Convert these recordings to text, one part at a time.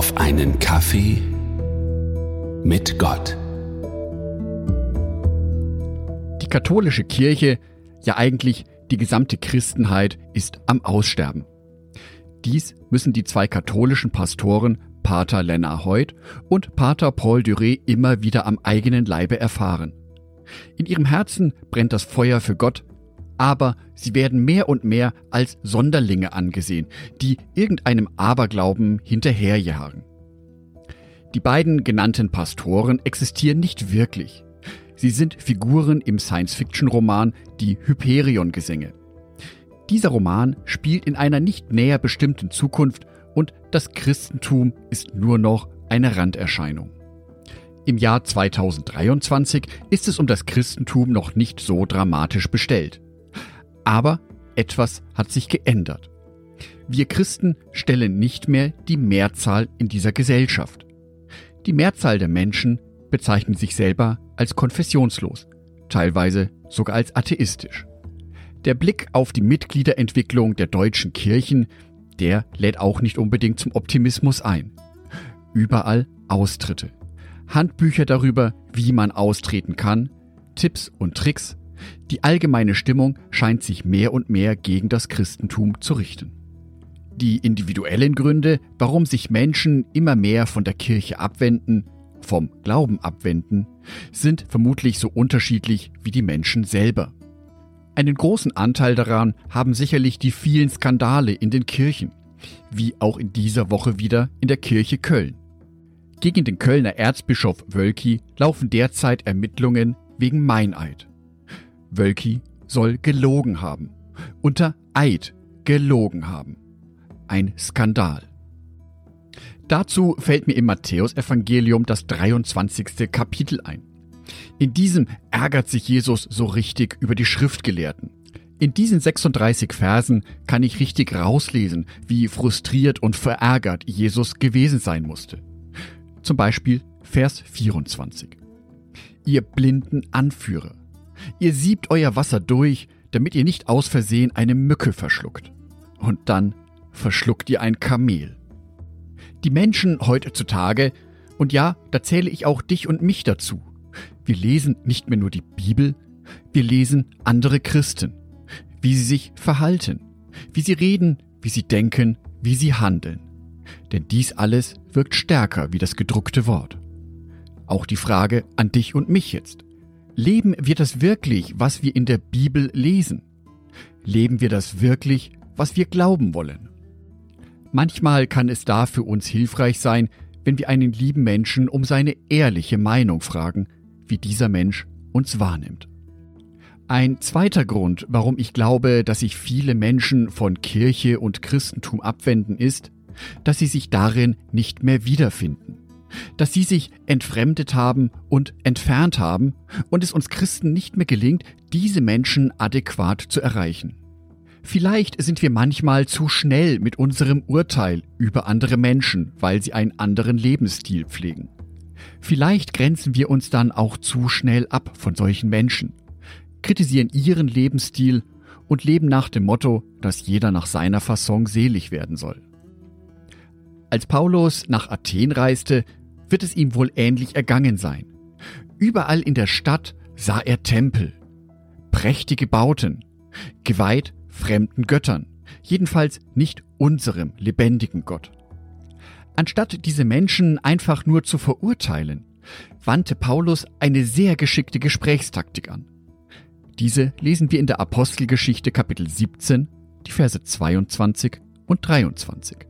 auf einen Kaffee mit Gott. Die katholische Kirche, ja eigentlich die gesamte Christenheit, ist am Aussterben. Dies müssen die zwei katholischen Pastoren Pater Lennart Hoyt und Pater Paul Duré immer wieder am eigenen Leibe erfahren. In ihrem Herzen brennt das Feuer für Gott, aber sie werden mehr und mehr als Sonderlinge angesehen, die irgendeinem Aberglauben hinterherjagen. Die beiden genannten Pastoren existieren nicht wirklich. Sie sind Figuren im Science-Fiction-Roman Die Hyperion-Gesänge. Dieser Roman spielt in einer nicht näher bestimmten Zukunft und das Christentum ist nur noch eine Randerscheinung. Im Jahr 2023 ist es um das Christentum noch nicht so dramatisch bestellt. Aber etwas hat sich geändert. Wir Christen stellen nicht mehr die Mehrzahl in dieser Gesellschaft. Die Mehrzahl der Menschen bezeichnen sich selber als konfessionslos, teilweise sogar als atheistisch. Der Blick auf die Mitgliederentwicklung der deutschen Kirchen, der lädt auch nicht unbedingt zum Optimismus ein. Überall Austritte. Handbücher darüber, wie man austreten kann, Tipps und Tricks. Die allgemeine Stimmung scheint sich mehr und mehr gegen das Christentum zu richten. Die individuellen Gründe, warum sich Menschen immer mehr von der Kirche abwenden, vom Glauben abwenden, sind vermutlich so unterschiedlich wie die Menschen selber. Einen großen Anteil daran haben sicherlich die vielen Skandale in den Kirchen, wie auch in dieser Woche wieder in der Kirche Köln. Gegen den Kölner Erzbischof Wölki laufen derzeit Ermittlungen wegen Meineid. Wölki soll gelogen haben. Unter Eid gelogen haben. Ein Skandal. Dazu fällt mir im Matthäusevangelium das 23. Kapitel ein. In diesem ärgert sich Jesus so richtig über die Schriftgelehrten. In diesen 36 Versen kann ich richtig rauslesen, wie frustriert und verärgert Jesus gewesen sein musste. Zum Beispiel Vers 24. Ihr blinden Anführer, ihr siebt euer Wasser durch, damit ihr nicht aus Versehen eine Mücke verschluckt. Und dann verschluckt ihr ein Kamel. Die Menschen heutzutage, und ja, da zähle ich auch dich und mich dazu, wir lesen nicht mehr nur die Bibel, wir lesen andere Christen, wie sie sich verhalten, wie sie reden, wie sie denken, wie sie handeln. Denn dies alles wirkt stärker wie das gedruckte Wort. Auch die Frage an dich und mich jetzt. Leben wir das wirklich, was wir in der Bibel lesen? Leben wir das wirklich, was wir glauben wollen? Manchmal kann es da für uns hilfreich sein, wenn wir einen lieben Menschen um seine ehrliche Meinung fragen, wie dieser Mensch uns wahrnimmt. Ein zweiter Grund, warum ich glaube, dass sich viele Menschen von Kirche und Christentum abwenden, ist, dass sie sich darin nicht mehr wiederfinden, dass sie sich entfremdet haben und entfernt haben und es uns Christen nicht mehr gelingt, diese Menschen adäquat zu erreichen. Vielleicht sind wir manchmal zu schnell mit unserem Urteil über andere Menschen, weil sie einen anderen Lebensstil pflegen. Vielleicht grenzen wir uns dann auch zu schnell ab von solchen Menschen, kritisieren ihren Lebensstil und leben nach dem Motto, dass jeder nach seiner Fasson selig werden soll. Als Paulus nach Athen reiste, wird es ihm wohl ähnlich ergangen sein. Überall in der Stadt sah er Tempel, prächtige Bauten, geweiht fremden Göttern, jedenfalls nicht unserem lebendigen Gott. Anstatt diese Menschen einfach nur zu verurteilen, wandte Paulus eine sehr geschickte Gesprächstaktik an. Diese lesen wir in der Apostelgeschichte Kapitel 17, die Verse 22 und 23.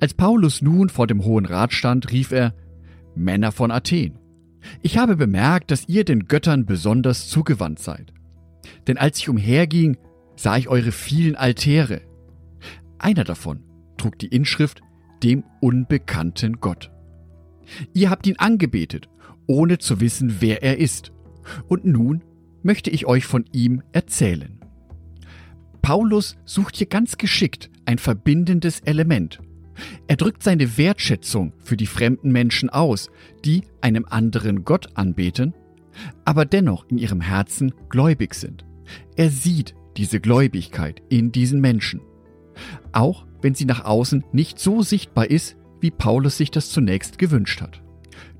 Als Paulus nun vor dem Hohen Rat stand, rief er, Männer von Athen, ich habe bemerkt, dass ihr den Göttern besonders zugewandt seid. Denn als ich umherging, sah ich eure vielen Altäre. Einer davon trug die Inschrift dem unbekannten Gott. Ihr habt ihn angebetet, ohne zu wissen, wer er ist. Und nun möchte ich euch von ihm erzählen. Paulus sucht hier ganz geschickt ein verbindendes Element er drückt seine Wertschätzung für die fremden Menschen aus, die einem anderen Gott anbeten, aber dennoch in ihrem Herzen gläubig sind. Er sieht diese Gläubigkeit in diesen Menschen, auch wenn sie nach außen nicht so sichtbar ist, wie Paulus sich das zunächst gewünscht hat.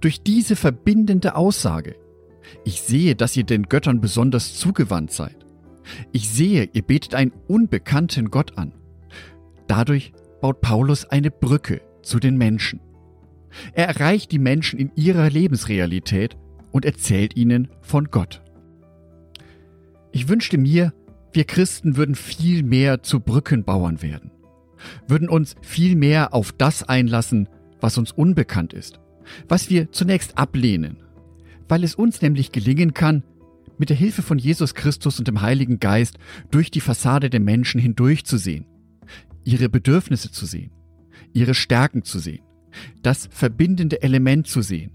Durch diese verbindende Aussage, ich sehe, dass ihr den Göttern besonders zugewandt seid. Ich sehe, ihr betet einen unbekannten Gott an. Dadurch baut Paulus eine Brücke zu den Menschen. Er erreicht die Menschen in ihrer Lebensrealität und erzählt ihnen von Gott. Ich wünschte mir, wir Christen würden viel mehr zu Brückenbauern werden, würden uns viel mehr auf das einlassen, was uns unbekannt ist, was wir zunächst ablehnen, weil es uns nämlich gelingen kann, mit der Hilfe von Jesus Christus und dem Heiligen Geist durch die Fassade der Menschen hindurchzusehen, ihre Bedürfnisse zu sehen, ihre Stärken zu sehen, das verbindende Element zu sehen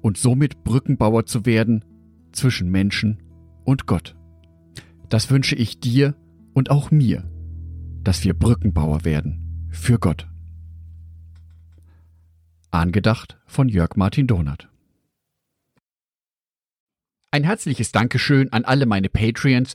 und somit Brückenbauer zu werden zwischen Menschen und Gott. Das wünsche ich dir und auch mir, dass wir Brückenbauer werden für Gott. Angedacht von Jörg Martin Donath. Ein herzliches Dankeschön an alle meine Patreons,